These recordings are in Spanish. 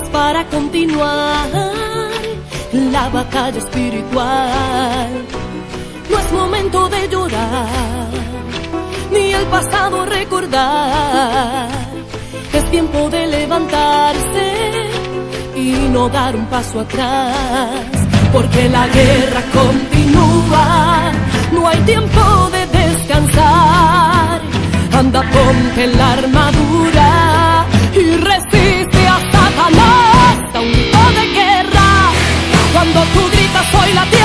fuerzas para continuar la batalla espiritual. No es momento de llorar ni el pasado recordar. Es tiempo de levantarse y no dar un paso atrás, porque la guerra continúa. No hay tiempo de descansar. Anda, ponte la armadura Cuando tú gritas hoy la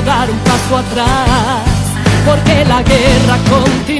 dar un paso atrás, porque la guerra continúa.